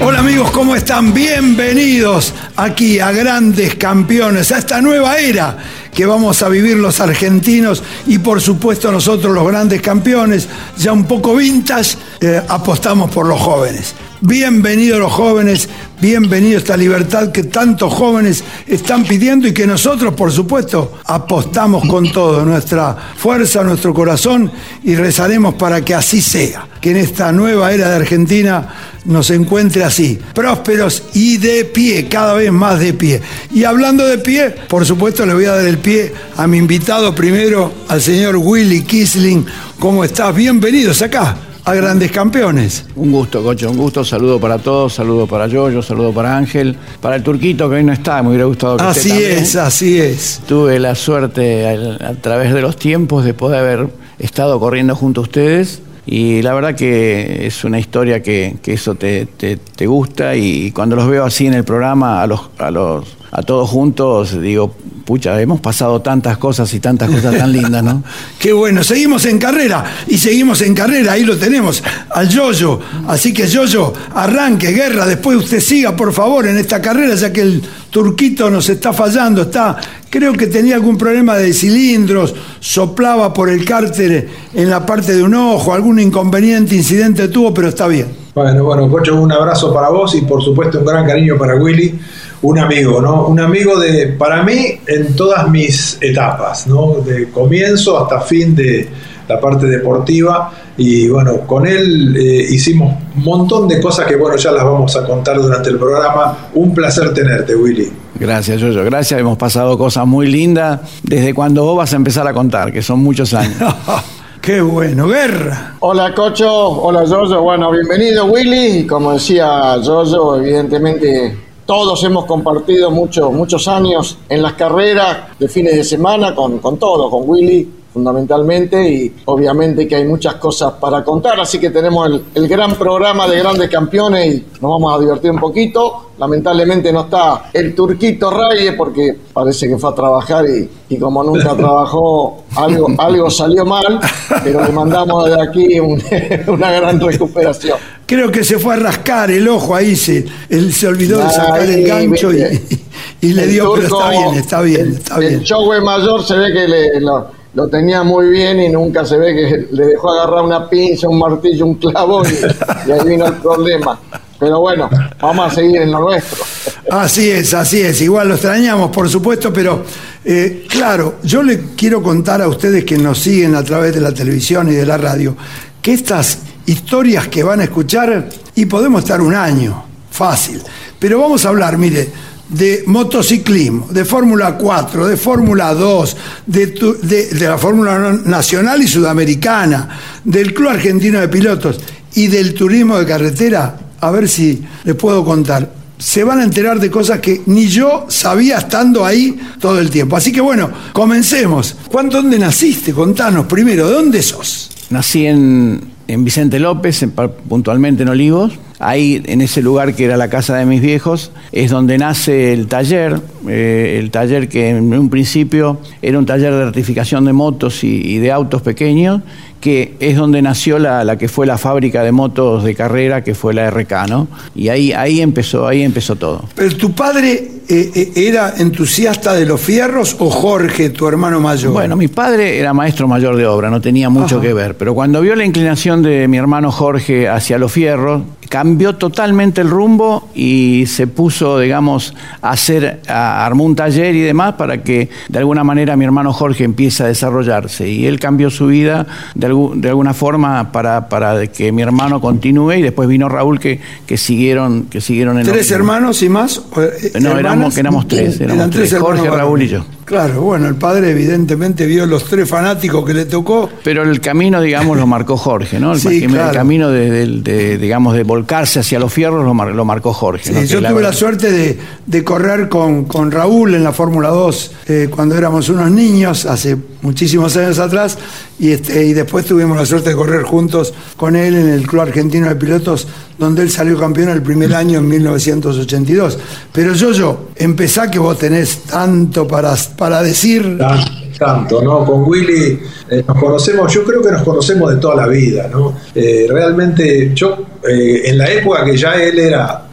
Hola amigos, ¿cómo están? Bienvenidos aquí a Grandes Campeones, a esta nueva era que vamos a vivir los argentinos y por supuesto nosotros los grandes campeones, ya un poco vintage, eh, apostamos por los jóvenes. Bienvenidos los jóvenes, bienvenido esta libertad que tantos jóvenes están pidiendo y que nosotros, por supuesto, apostamos con todo, nuestra fuerza, nuestro corazón y rezaremos para que así sea, que en esta nueva era de Argentina nos encuentre así, prósperos y de pie, cada vez más de pie. Y hablando de pie, por supuesto le voy a dar el pie a mi invitado primero, al señor Willy Kisling. ¿Cómo estás? Bienvenidos acá a Grandes Campeones. Un gusto, Cocho, un gusto. Saludo para todos, saludo para Yoyo, saludo para Ángel, para el turquito que hoy no está, me hubiera gustado que Así esté es, así es. Tuve la suerte al- a, través de los tiempos de poder haber estado corriendo junto a ustedes y la verdad que es una historia que, que eso te, te- te gusta y cuando los veo así en el programa, a los, a los a todos juntos, digo, pucha, hemos pasado tantas cosas y tantas cosas tan lindas, ¿no? Qué bueno, seguimos en carrera y seguimos en carrera, ahí lo tenemos, al Yoyo. Así que Yoyo, arranque, guerra, después usted siga por favor en esta carrera, ya que el turquito nos está fallando, está, creo que tenía algún problema de cilindros, soplaba por el cárter en la parte de un ojo, algún inconveniente, incidente tuvo, pero está bien. Bueno, bueno, Cocho, un abrazo para vos y por supuesto un gran cariño para Willy, un amigo, ¿no? Un amigo de, para mí, en todas mis etapas, ¿no? De comienzo hasta fin de la parte deportiva y bueno, con él eh, hicimos un montón de cosas que bueno, ya las vamos a contar durante el programa. Un placer tenerte, Willy. Gracias, Yoyo. Gracias. Hemos pasado cosas muy lindas desde cuando vos vas a empezar a contar, que son muchos años. Qué bueno, guerra. Hola Cocho, hola Yoyo, bueno, bienvenido Willy, como decía Yoyo, evidentemente todos hemos compartido muchos muchos años en las carreras de fines de semana con, con todo, con Willy fundamentalmente y obviamente que hay muchas cosas para contar, así que tenemos el, el gran programa de grandes campeones y nos vamos a divertir un poquito. Lamentablemente no está el turquito Reyes porque parece que fue a trabajar y, y como nunca trabajó, algo, algo salió mal, pero le mandamos de aquí un- una gran recuperación. Creo que se fue a rascar el ojo ahí, se, él se olvidó de sacar el gancho y, le dio, pero está bien, está bien, está bien. El Chowe mayor se ve que le- lo, lo tenía muy bien y nunca se ve que le dejó agarrar una pinza, un martillo, un clavo y, y ahí vino el problema. Pero bueno, vamos a seguir en lo nuestro. Así es, así es. Igual lo extrañamos, por supuesto, pero eh, claro, yo le quiero contar a ustedes que nos siguen a través de la televisión y de la radio, que estas historias que van a escuchar, y podemos estar un año, fácil, pero vamos a hablar, mire, de motociclismo, de Fórmula 4, de Fórmula 2, de, la Fórmula Nacional y Sudamericana, del Club Argentino de Pilotos y del turismo de carretera, a ver si les puedo contar se van a enterar de cosas que ni yo sabía estando ahí todo el tiempo. Así que bueno, comencemos. ¿Cuándo, ¿Dónde naciste? Contanos primero, ¿de dónde sos? Nací en, en Vicente López, puntualmente en Olivos. Ahí, en ese lugar que era la casa de mis viejos, es donde nace el taller. eh, el taller que en un principio era un taller de rectificación de motos y, y de autos pequeños, que es donde nació la, la que fue la fábrica de motos de carrera, que fue la RK, ¿no? Y ahí, ahí empezó, ahí empezó todo. ¿Pero tu padre eh, eh, era entusiasta de los fierros o Jorge, tu hermano mayor? Bueno, mi padre era maestro mayor de obra, no tenía mucho Ajá. que ver, pero cuando vio la inclinación de mi hermano Jorge hacia los fierros, cambió totalmente el rumbo y se puso, digamos, a hacer, a- armó un taller y demás para que de alguna manera mi hermano Jorge empiece a desarrollarse. Y él cambió su vida de, algu- de alguna forma para, para que mi hermano continúe y después vino Raúl que, que siguieron, que siguieron en ¿Tres hermanos y más? ¿O, eh, No, éramos- éramos tres, éramos Eran tres, hermanos Jorge. Raúl y yo. Claro, bueno, el padre evidentemente vio los tres fanáticos que le tocó. Pero el camino, digamos, lo marcó Jorge, ¿no? El, Sí, el camino de, de- de, digamos, de volcarse hacia los fierros lo, mar- lo marcó Jorge. Sí, ¿no? Yo tuve la suerte de, de correr con, con Raúl en la Fórmula 2 eh, cuando éramos unos niños, hace muchísimos años atrás, y, este, y después tuvimos la suerte de correr juntos con él en el Club Argentino de Pilotos, donde él salió campeón el primer año en 1982. Pero yo, yo, empezá que vos tenés tanto para, para decir. Tan- Tanto, ¿no? Con Willy eh, nos conocemos, yo creo que nos conocemos de toda la vida, ¿no? Eh, realmente, yo, eh, en la época que ya él era,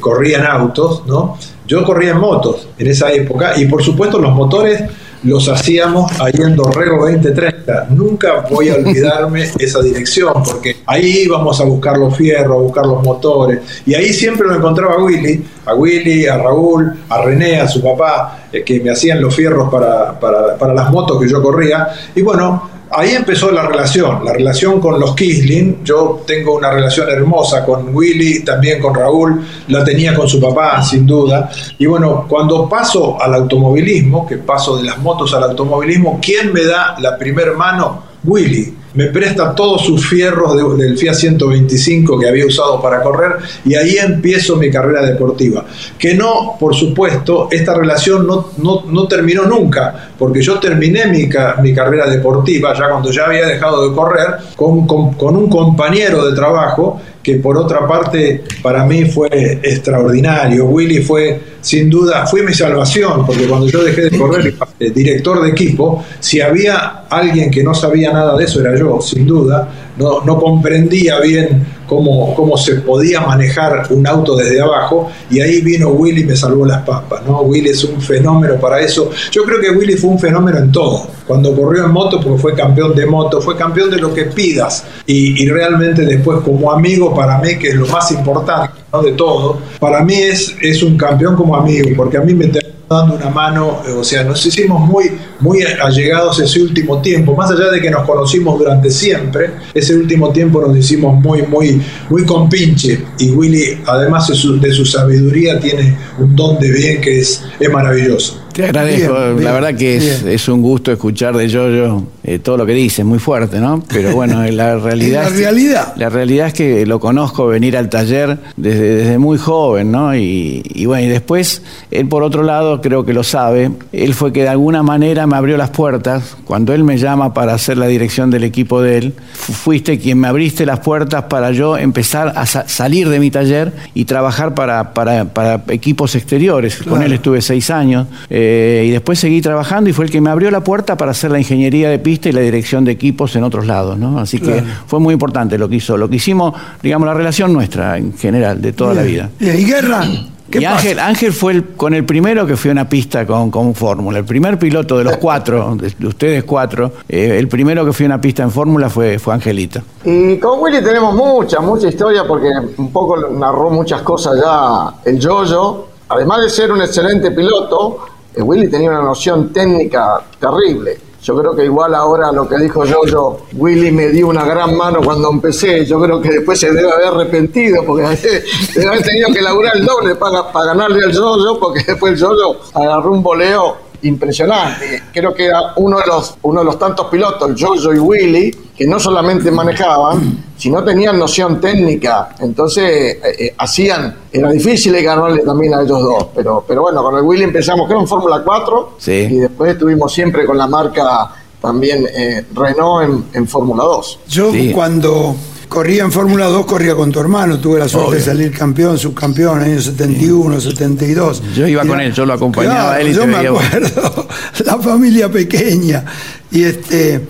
corría en autos, ¿no? Yo corría en motos en esa época y por supuesto los motores los hacíamos ahí en Dorrego 2030. Nunca voy a olvidarme esa dirección porque ahí íbamos a buscar los fierros, a buscar los motores y ahí siempre lo encontraba a Willy, a Willy, a Raúl, a René, a su papá, eh, que me hacían los fierros para, para, para las motos que yo corría. Y bueno, ahí empezó la relación, la relación con los Kisling. Yo tengo una relación hermosa con Willy, también con Raúl, la tenía con su papá, sin duda. Y bueno, cuando paso al automovilismo, que paso de las motos al automovilismo, ¿quién me da la primer mano? Willy. Me presta todos sus fierros de- del Fiat 125 que había usado para correr y ahí empiezo mi carrera deportiva. Que no, por supuesto, esta relación no, no, no terminó nunca, porque yo terminé mi, mi carrera deportiva ya cuando ya había dejado de correr con, con- un compañero de trabajo que por otra parte para mí fue extraordinario. Willy fue sin duda, fue mi salvación, porque cuando yo dejé de correr eh, director de equipo, si había alguien que no sabía nada de eso era sin duda, no, no comprendía bien cómo, cómo se podía manejar un auto desde abajo, y ahí vino Willy y me salvó las papas, ¿no? Willy es un fenómeno para eso. Yo creo que Willy fue un fenómeno en todo. Cuando corrió en moto, porque fue campeón de moto, fue campeón de lo que pidas, y, y realmente después como amigo para mí, que es lo más importante de todo, para mí es, es un campeón como amigo, porque a mí me dando una mano, eh, o sea, nos hicimos muy, muy allegados ese último tiempo, más allá de que nos conocimos durante siempre, ese último tiempo nos hicimos muy, muy, muy compinche, y Willy, además de su, de su sabiduría, tiene un don de bien que es, es maravilloso. Te agradezco, Bien, bien, la verdad que es, es un gusto escuchar de Yoyo eh, todo lo que dice, muy fuerte, ¿no? Pero bueno, la realidad Es la que- realidad. la realidad es que lo conozco venir al taller desde, desde muy joven, ¿no? Y, y bueno, y después él por otro lado Creo que lo sabe, él fue que de alguna manera me abrió las puertas. Cuando él me llama para hacer la dirección del equipo de él, fuiste quien me abriste las puertas para yo empezar a salir de mi taller y trabajar para, para, equipos exteriores. Con él estuve seis años eh, y después seguí trabajando y fue el que me abrió la puerta para hacer la ingeniería de pista y la dirección de equipos en otros lados. ¿no? Así que fue muy importante lo que hizo, lo que hicimos, digamos, la relación nuestra en general de toda la vida. ¿Y Guerra? Y Ángel, Ángel fue el, con el primero que fue a una pista con, con Fórmula. El primer piloto de los cuatro, de, ustedes cuatro, eh, el primero que fue a una pista en Fórmula fue, fue Angelito. Y con Willy tenemos mucha, mucha historia porque un poco narró muchas cosas ya el Yoyo. Además de ser un excelente piloto, Willy tenía una noción técnica terrible yo creo que igual ahora lo que dijo yo, yo, Willy me dio una gran mano cuando empecé. Yo creo que después se debe haber arrepentido porque debe haber tenido que laburar el doble para, para ganarle al yo porque después el yo agarró un voleo impresionante. Creo que era uno de los, uno de los tantos pilotos, Jojo y Willy, que no solamente manejaban, sino tenían noción técnica. Entonces eh, eh, hacían, era difícil ganarle también a ellos dos. Pero, pero bueno, con el Willy empezamos, creo, en Fórmula 4 y después estuvimos siempre con la marca también eh, Renault en, Fórmula 2. Yo cuando corría en Fórmula 2, corría con tu hermano, tuve la suerte de salir campeón, subcampeón, en años 71, 72. Yo iba con él, yo lo acompañaba a él y Yo me acuerdo, la familia pequeña, y este,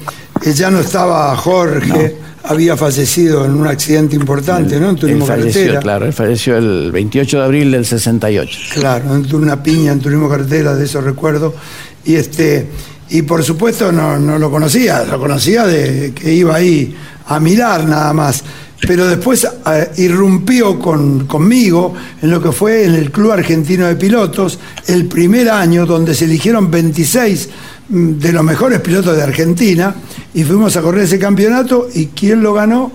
ya no estaba Jorge. Había fallecido en un accidente importante, ¿no? En turismo él falleció, Claro, él falleció el 28 de abril del 68. Claro, en una piña en turismo carretera, de eso recuerdo. Y este, y por supuesto no, no lo conocía, lo conocía de que iba ahí a mirar nada más. Pero después eh, irrumpió con, conmigo en lo que fue en el Club Argentino de Pilotos, el primer año donde se eligieron 26 mm, de los mejores pilotos de Argentina y fuimos a correr ese campeonato y ¿quién lo ganó?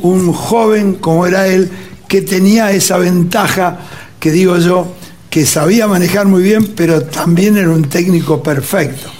Un joven como era él que tenía esa ventaja que digo yo, que sabía manejar muy bien, pero también era un técnico perfecto.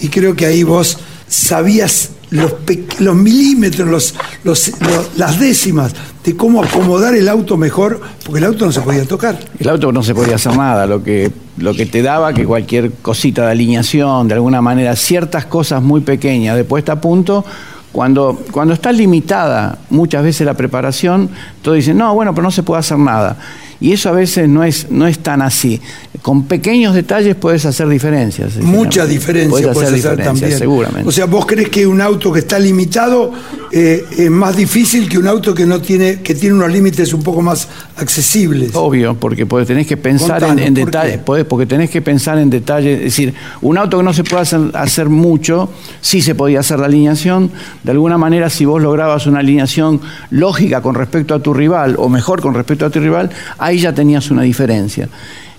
Y creo que ahí vos sabías los, los milímetros, los, las décimas de cómo acomodar el auto mejor, porque el auto no se podía tocar. El auto no se podía hacer nada, lo que, lo que te daba que cualquier cosita de alineación, de alguna manera, ciertas cosas muy pequeñas de puesta a punto, cuando, cuando está limitada muchas veces la preparación, todos dicen, no, bueno, pero no se puede hacer nada. Y eso a veces no es, no es tan así. Con pequeños detalles puedes hacer diferencias. Mucha diferencia puedes, hacer, también. Seguramente. O sea, vos crees que un auto que está limitado eh, es más difícil que un auto que no tiene, que tiene unos límites un poco más accesibles. Obvio, porque tenés que pensar en, detalles, porque tenés que pensar en detalles. Es decir, un auto que no se puede hacer, hacer mucho, sí se podía hacer la alineación. De alguna manera, si vos lograbas una alineación lógica con respecto a tu rival, o mejor con respecto a tu rival, ahí ya tenías una diferencia.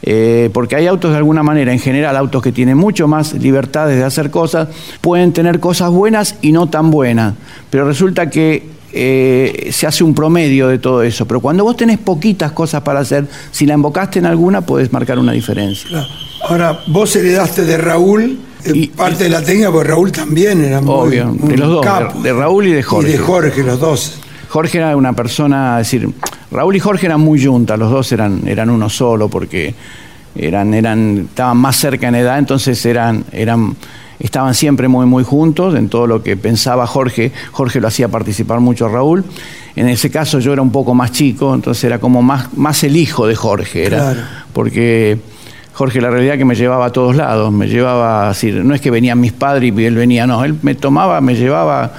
Eh, porque hay autos de alguna manera, en general, autos que tienen mucho más libertades de hacer cosas, pueden tener cosas buenas y no tan buenas, pero resulta que eh, se hace un promedio de todo eso. Pero cuando vos tenés poquitas cosas para hacer, si la embocaste en alguna, puedes marcar una diferencia. Ahora, vos heredaste de Raúl eh, parte de la técnica, porque Raúl también era obvio, de los dos, de, Raúl y de Jorge. Y de Jorge, los dos. Jorge era una persona, es decir, Raúl y Jorge eran muy juntas, los dos eran, eran uno solo porque eran, eran, estaban más cerca en edad, entonces eran, eran, estaban siempre muy, muy juntos en todo lo que pensaba Jorge. Jorge lo hacía participar mucho a Raúl. En ese caso yo era un poco más chico, entonces era como más, más el hijo de Jorge, era, porque Jorge la realidad que me llevaba a todos lados, me llevaba, decir, no es que venían mis padres y él venía, no, él me tomaba, me llevaba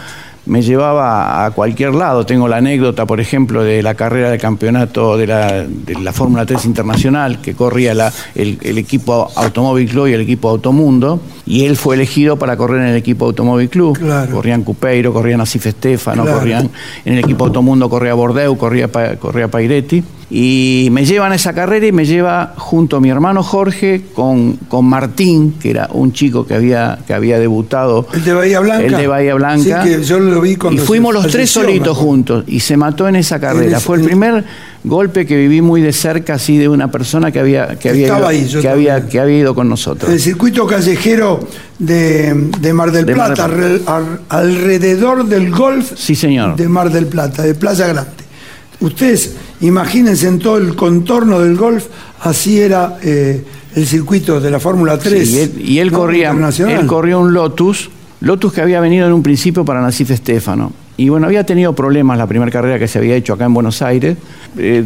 me llevaba a cualquier lado. Tengo la anécdota, por ejemplo, de la carrera de campeonato de la, de la Fórmula 3 Internacional, que corría la, el, equipo Automóvil Club y el equipo Automundo, y él fue elegido para correr en el equipo Automóvil Club. Corrían Cupeiro, corrían Asif Estefano, corrían en el equipo Automundo, corría Bordeu, corría, corría Pairetti. Y me llevan a esa carrera y me lleva junto a mi hermano Jorge con, con Martín, que era un chico que había, que había debutado. El de Bahía Blanca. El de Bahía Blanca. Sí, que yo lo vi Y fuimos los tres solitos juntos y se mató en esa carrera. Fue el primer golpe que viví muy de cerca, así de una persona que había, que había, ido, que había, que había ido con nosotros. El circuito callejero de, Mar del Plata, alrededor del golf sí, señor. de Mar del Plata, de Playa Grande. Ustedes imagínense en todo el contorno del golf así era eh, el circuito de la Fórmula 3. Sí, y él, y él ¿no? corría, él corrió un Lotus, Lotus que había venido en un principio para Nasif Estefano. Y bueno, había tenido problemas la primera carrera que se había hecho acá en Buenos Aires. Eh,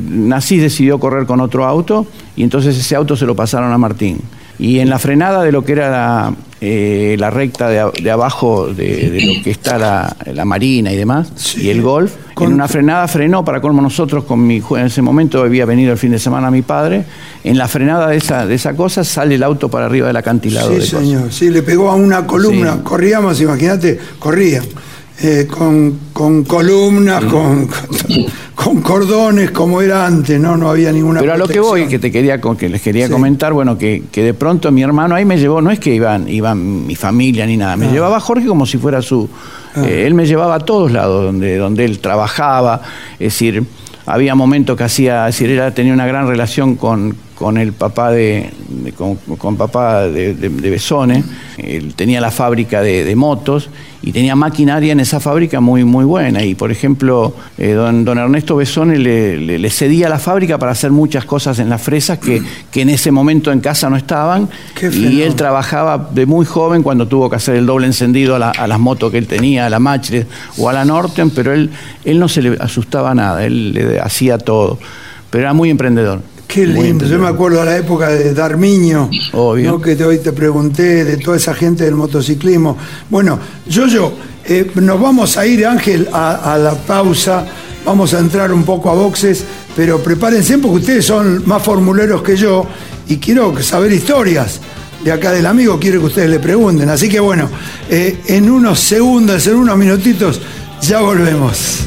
decidió correr con otro auto y entonces ese auto se lo pasaron a Martín. Y en la frenada de lo que era la, eh, la recta de, abajo de, de lo que está la, la Marina y demás, Sí. y el Golf, Con- en una frenada frenó para colmo nosotros con mi en ese momento había venido el fin de semana mi padre, en la frenada de esa, de esa cosa sale el auto para arriba del acantilado. Sí, de señor. Sí, le pegó a una columna. Sí. Corríamos, imagínate, corrían. Eh, con, con columnas, con, con, cordones, como era antes, ¿no? No había ninguna Pero a lo que voy, que te quería que les quería Sí. comentar, bueno, que, que de pronto mi hermano ahí me llevó, no es que iban, iban mi familia ni nada, me Ah. llevaba Jorge como si fuera su. eh, él me llevaba a todos lados donde, donde él trabajaba, es decir, había momentos que hacía, es decir, él tenía una gran relación con, con el papá de, de- con, con papá de, de, de Besone, él tenía la fábrica de, motos y tenía maquinaria en esa fábrica muy, muy buena. Y por ejemplo, eh, don, don Ernesto Besone le, le- le cedía la fábrica para hacer muchas cosas en las fresas que, que en ese momento en casa no estaban. Y él trabajaba de muy joven cuando tuvo que hacer el doble encendido a, la- a las motos que él tenía, a la Machlet o a la Norton, pero él, él no se le asustaba nada, él le hacía todo. Pero era muy emprendedor. Qué lindo, yo me acuerdo de la época de Darmiño, Obvio. ¿no? que te- hoy te pregunté, de toda esa gente del motociclismo. Bueno, yo, yo, eh, nos vamos a ir, Ángel, a, a la pausa, vamos a entrar un poco a boxes, pero prepárense porque ustedes son más formuleros que yo y quiero saber historias. De acá del amigo quiero que ustedes le pregunten. Así que bueno, eh, en unos segundos, en unos minutitos, ya volvemos.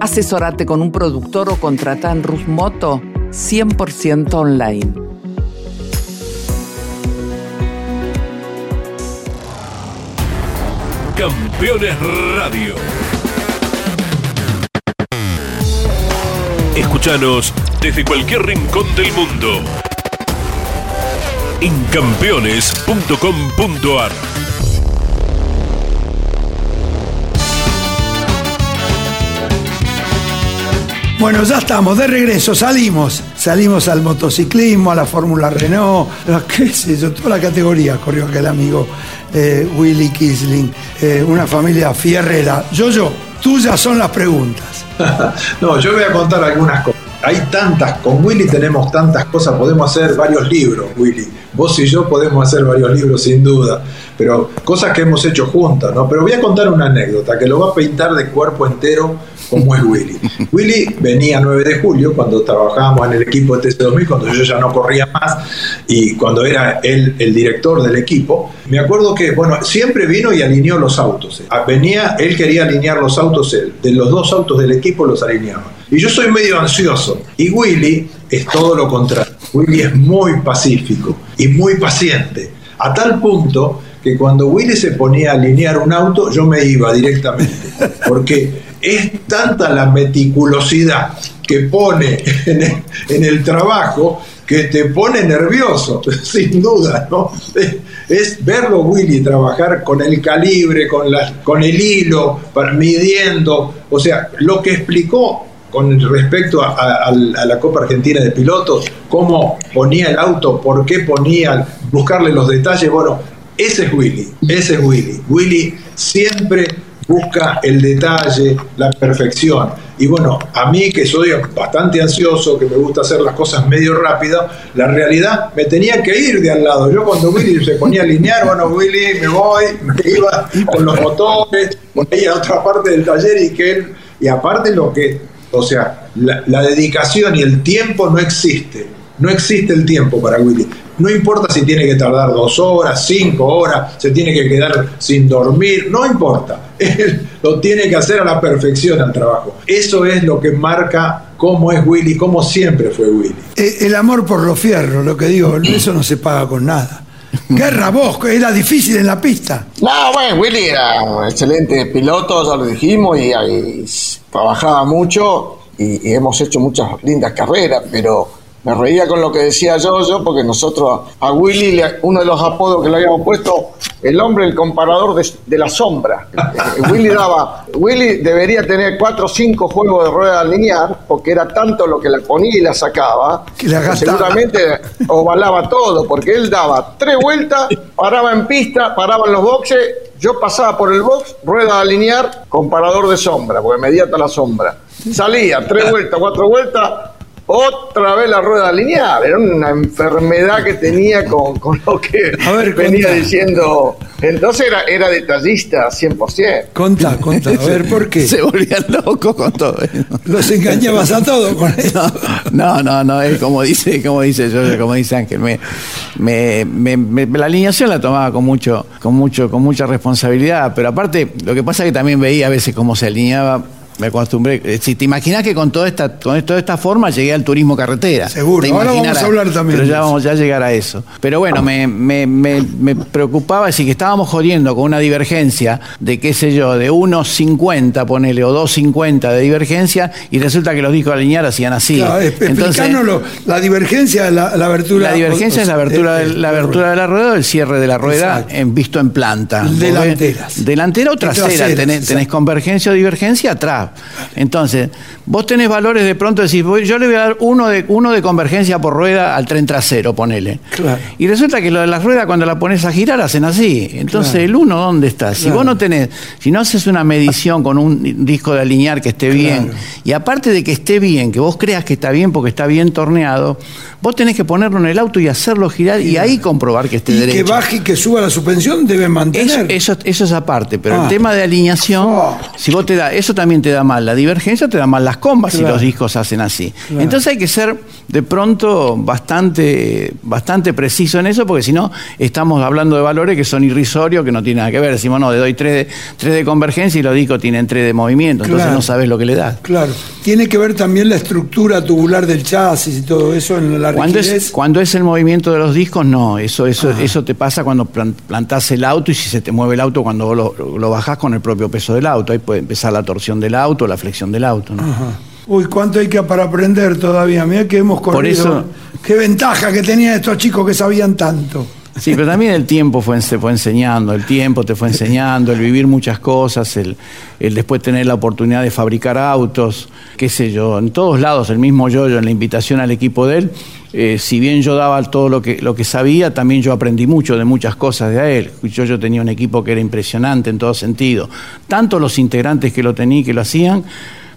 Asesorate con un productor o contrata en Rus Moto 100% online. Campeones Radio. Escúchanos desde cualquier rincón del mundo. En campeones.com.ar Bueno, ya estamos, de regreso, salimos. Salimos al motociclismo, a la Fórmula Renault, a qué sé yo, toda la categoría corrió aquel amigo eh, Willy Kisling, eh, una familia fierrera. Yo, yo, tuyas son las preguntas. no, yo voy a contar algunas cosas. Hay tantas, con Willy tenemos tantas cosas, podemos hacer varios libros, Willy. Vos y yo podemos hacer varios libros sin duda, pero cosas que hemos hecho juntas, ¿no? Pero voy a contar una anécdota que lo va a pintar de cuerpo entero como es Willy. Willy venía 9 de julio cuando trabajábamos en el equipo de TC2000, cuando yo ya no corría más y cuando era él el director del equipo. Me acuerdo que, bueno, siempre vino y alineó los autos. Venía, él quería alinear los autos, él. De los dos autos del equipo los alineaba. Y yo soy medio ansioso. Y Willy es todo lo contrario. Willy es muy pacífico y muy paciente. A tal punto que cuando Willy se ponía a alinear un auto, yo me iba directamente. Porque es tanta la meticulosidad que pone en el, trabajo que te pone nervioso, sin duda, ¿no? Es, verlo Willy trabajar con el calibre, con, con el hilo, midiendo, o sea, lo que explicó con respecto a, a, la Copa Argentina de Pilotos, cómo ponía el auto, por qué ponía, buscarle los detalles, bueno, ese es Willy, ese es Willy. Willy siempre busca el detalle, la perfección. Y bueno, a mí que soy bastante ansioso, que me gusta hacer las cosas medio rápido, la realidad me tenía que ir de al lado. Yo cuando Willy se ponía a alinear, bueno, Willy, me voy, me iba con los motores, me iba a otra parte del taller y que él, y aparte lo que, o sea, la, dedicación y el tiempo no existe. No existe el tiempo para Willy. No importa si tiene que tardar dos horas, cinco horas, se tiene que quedar sin dormir, no importa. Él lo tiene que hacer a la perfección al trabajo. Eso es lo que marca cómo es Willy, cómo siempre fue Willy. Eh, el amor por los fierros, lo que digo, eso no se paga con nada. Guerra vos, era difícil en la pista. No, bueno, Willy era un excelente piloto, ya lo dijimos, y, trabajaba mucho y hemos hecho muchas lindas carreras, pero me reía con lo que decía yo, yo, porque nosotros a Willy, uno de los apodos que le habíamos puesto, el hombre, el comparador de, la sombra. Willy daba, Willy debería tener cuatro o cinco juegos de rueda lineal, porque era tanto lo que le ponía y la sacaba, que, seguramente ovalaba todo, porque él daba tres vueltas, paraba en pista, paraba en los boxes, yo pasaba por el box, rueda alinear, comparador de sombra, porque medía hasta la sombra. Salía, tres vueltas, cuatro vueltas, otra vez la rueda lineal. Era una enfermedad que tenía con, lo que venía diciendo. Entonces era, era detallista 100%. Contá, contá. A ver, ¿por qué? Se volvían locos con todo Los engañabas a todos con eso. No, no, no, es como dice, como dice yo, como dice Ángel. Me, me, la alineación la tomaba con mucho, con mucho, con mucha responsabilidad, pero aparte, lo que pasa es que también veía a veces cómo se alineaba me acostumbré. Eh, si te imaginas que con toda esta, con toda esta forma llegué al turismo carretera. Seguro, ahora vamos a hablar también. Pero ya vamos a llegar a eso. Pero bueno, me, me, me, preocupaba decir que estábamos jodiendo con una divergencia de, qué sé yo, de 1,50, ponele, o 2,50 de divergencia, y resulta que los discos alinear hacían así. Claro, Entonces, la divergencia la, la abertura. La divergencia es la abertura, de, la abertura de la rueda o el cierre de la rueda en, visto en planta. Delanteras. Delantera o trasera. tenés, tenés convergencia o divergencia atrás. Entonces, vos tenés valores de pronto, decís, yo le voy a dar uno de, uno de convergencia por rueda al tren trasero, ponele. Y resulta que lo de las ruedas cuando la pones a girar hacen así. Entonces, el uno, ¿dónde está? Si vos no tenés, si no haces una medición con un disco de alinear que esté bien, y aparte de que esté bien, que vos creas que está bien porque está bien torneado, vos tenés que ponerlo en el auto y hacerlo girar y ahí comprobar que esté y derecho. que baje y que suba la suspensión deben mantener. Eso, eso, es aparte, pero el ah. tema de alineación, oh. si vos te da, eso también te da mal la divergencia, te da mal las combas y los discos hacen así. Entonces hay que ser de pronto bastante, bastante preciso en eso, porque si no, estamos hablando de valores que son irrisorios, que no tienen nada que ver. Decimos, no, le doy 3 de, de convergencia y los discos tienen 3 de movimiento, entonces no sabes lo que le das. Claro. Tiene que ver también la estructura tubular del chasis y todo eso en la cuando es, cuando es el movimiento de los discos, no. Eso, eso, ah. eso te pasa cuando plantás el auto y si se te mueve el auto cuando vos lo, lo bajás con el propio peso del auto. Ahí puede empezar la torsión del auto, la flexión del auto. Uy, cuánto hay que para aprender todavía. Mira que hemos corrido. Por eso, Qué ventaja que tenían estos chicos que sabían tanto. Sí, pero también el tiempo fue, se fue enseñando, el tiempo te fue enseñando, el vivir muchas cosas, el, después tener la oportunidad de fabricar autos, qué sé yo, en todos lados, el mismo yo, yo en la invitación al equipo de él, eh, si bien yo daba todo lo que, lo que sabía, también yo aprendí mucho de muchas cosas de él. Yo, yo tenía un equipo que era impresionante en todo sentido, tanto los integrantes que lo tenían, que lo hacían,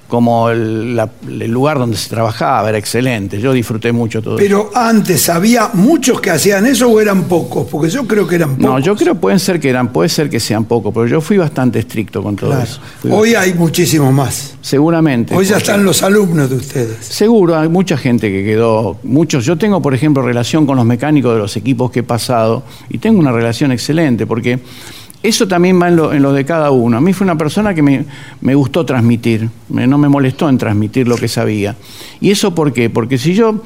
como el, lugar donde se trabajaba, era excelente. Yo disfruté mucho todo Pero antes, ¿había muchos que hacían eso o eran pocos? Porque yo creo que eran pocos. No, yo creo pueden ser que eran, puede ser que sean pocos, pero yo fui bastante estricto con todo eso. Hoy hay muchísimos más. Seguramente. Hoy ya están los alumnos de ustedes. Seguro, hay mucha gente que quedó, muchos. Yo tengo, por ejemplo, relación con los mecánicos de los equipos que he pasado y tengo una relación excelente porque eso también va en lo, de cada uno. A mí fue una persona que me, gustó transmitir, no me molestó en transmitir lo que sabía. ¿Y eso por qué? Porque si yo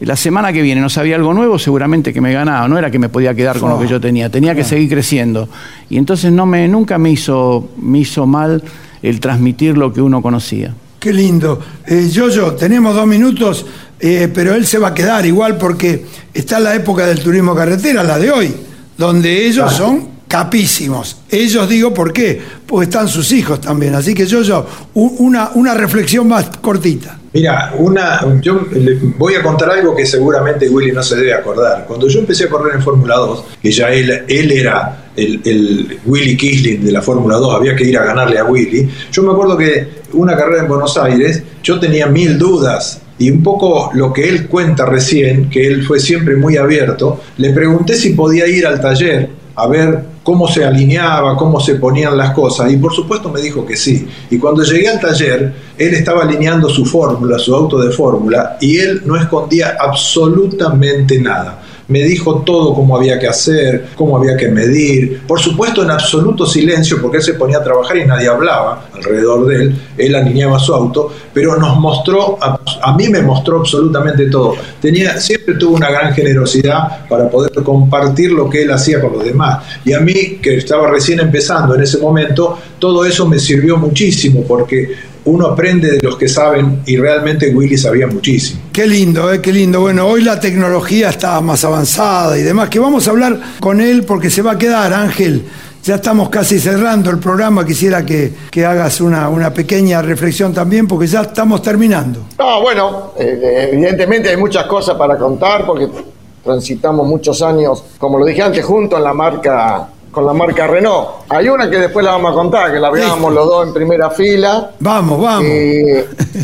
la semana que viene no sabía algo nuevo, seguramente que me ganaba. No era que me podía quedar con lo que yo tenía, tenía que seguir creciendo. Y entonces no me, nunca me hizo, me hizo mal el transmitir lo que uno conocía. Qué lindo. Eh, yo, tenemos dos minutos, eh, pero él se va a quedar igual porque está la época del turismo carretera, la de hoy, donde ellos son capísimos. Ellos digo por qué, porque están sus hijos también. Así que yo, yo, una, una reflexión más cortita. Mira, una, yo le voy a contar algo que seguramente Willy no se debe acordar. Cuando yo empecé a correr en Fórmula 2, que ya él, él era el, el Willy Kisling de la Fórmula 2, había que ir a ganarle a Willy, yo me acuerdo que una carrera en Buenos Aires, yo tenía mil dudas y un poco lo que él cuenta recién, que él fue siempre muy abierto, le pregunté si podía ir al taller a ver cómo se alineaba, cómo se ponían las cosas, y por supuesto me dijo que sí. Y cuando llegué al taller, él estaba alineando su fórmula, su auto de fórmula, y él no escondía absolutamente nada me dijo todo cómo había que hacer, cómo había que medir, por supuesto en absoluto silencio porque él se ponía a trabajar y nadie hablaba alrededor de él, él alineaba su auto, pero nos mostró, a, mí me mostró absolutamente todo. Tenía, siempre tuvo una gran generosidad para poder compartir lo que él hacía con los demás. Y a mí, que estaba recién empezando en ese momento, todo eso me sirvió muchísimo porque uno aprende de los que saben y realmente Willy sabía muchísimo. Qué lindo, eh, qué lindo. Bueno, hoy la tecnología está más avanzada y demás, que vamos a hablar con él porque se va a quedar, Ángel. Ya estamos casi cerrando el programa, quisiera que, hagas una, una, pequeña reflexión también, porque ya estamos terminando. No, bueno, eh, evidentemente hay muchas cosas para contar, porque transitamos muchos años, como lo dije antes, junto en la marca con la marca Renault. Hay una que después la vamos a contar, que la veíamos los dos en primera fila. Vamos, vamos. Y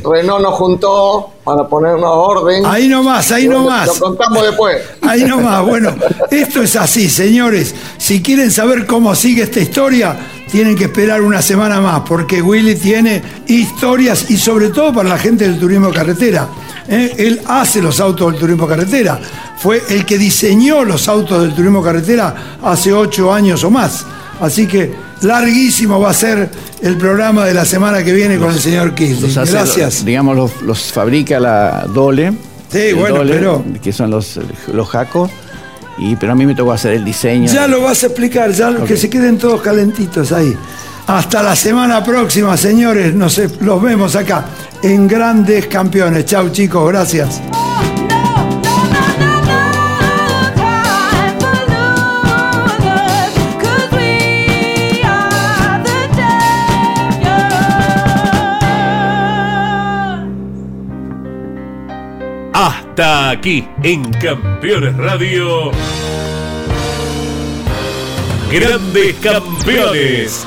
Renault nos juntó para ponernos orden. Ahí nomás, ahí nomás. Lo contamos después. Ahí nomás. Bueno, esto es así, señores. Si quieren saber cómo sigue esta historia, tienen que esperar una semana más, porque Willy tiene historias y sobre todo para la gente del turismo carretera. ¿Eh? Él hace los autos del turismo carretera fue el que diseñó los autos del turismo carretera hace ocho años o más. Así que larguísimo va a ser el programa de la semana que viene con el señor Kirchner. Gracias. digamos, los, fabrica la Dole. Sí, bueno, pero. Que son los, los jacos. Y, pero a mí me tocó hacer el diseño. Ya lo vas a explicar, ya que se queden todos calentitos ahí. Hasta la semana próxima, señores. Nos, los vemos acá en Grandes Campeones. Chau, chicos. Gracias. Hasta aquí en Campeones Radio. Grandes Campeones.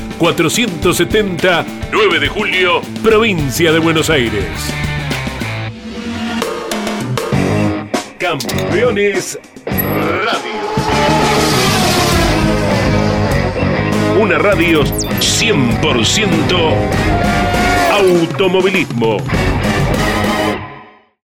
470, 9 de julio, provincia de Buenos Aires. Campeones Radio. Una radio 100% automovilismo.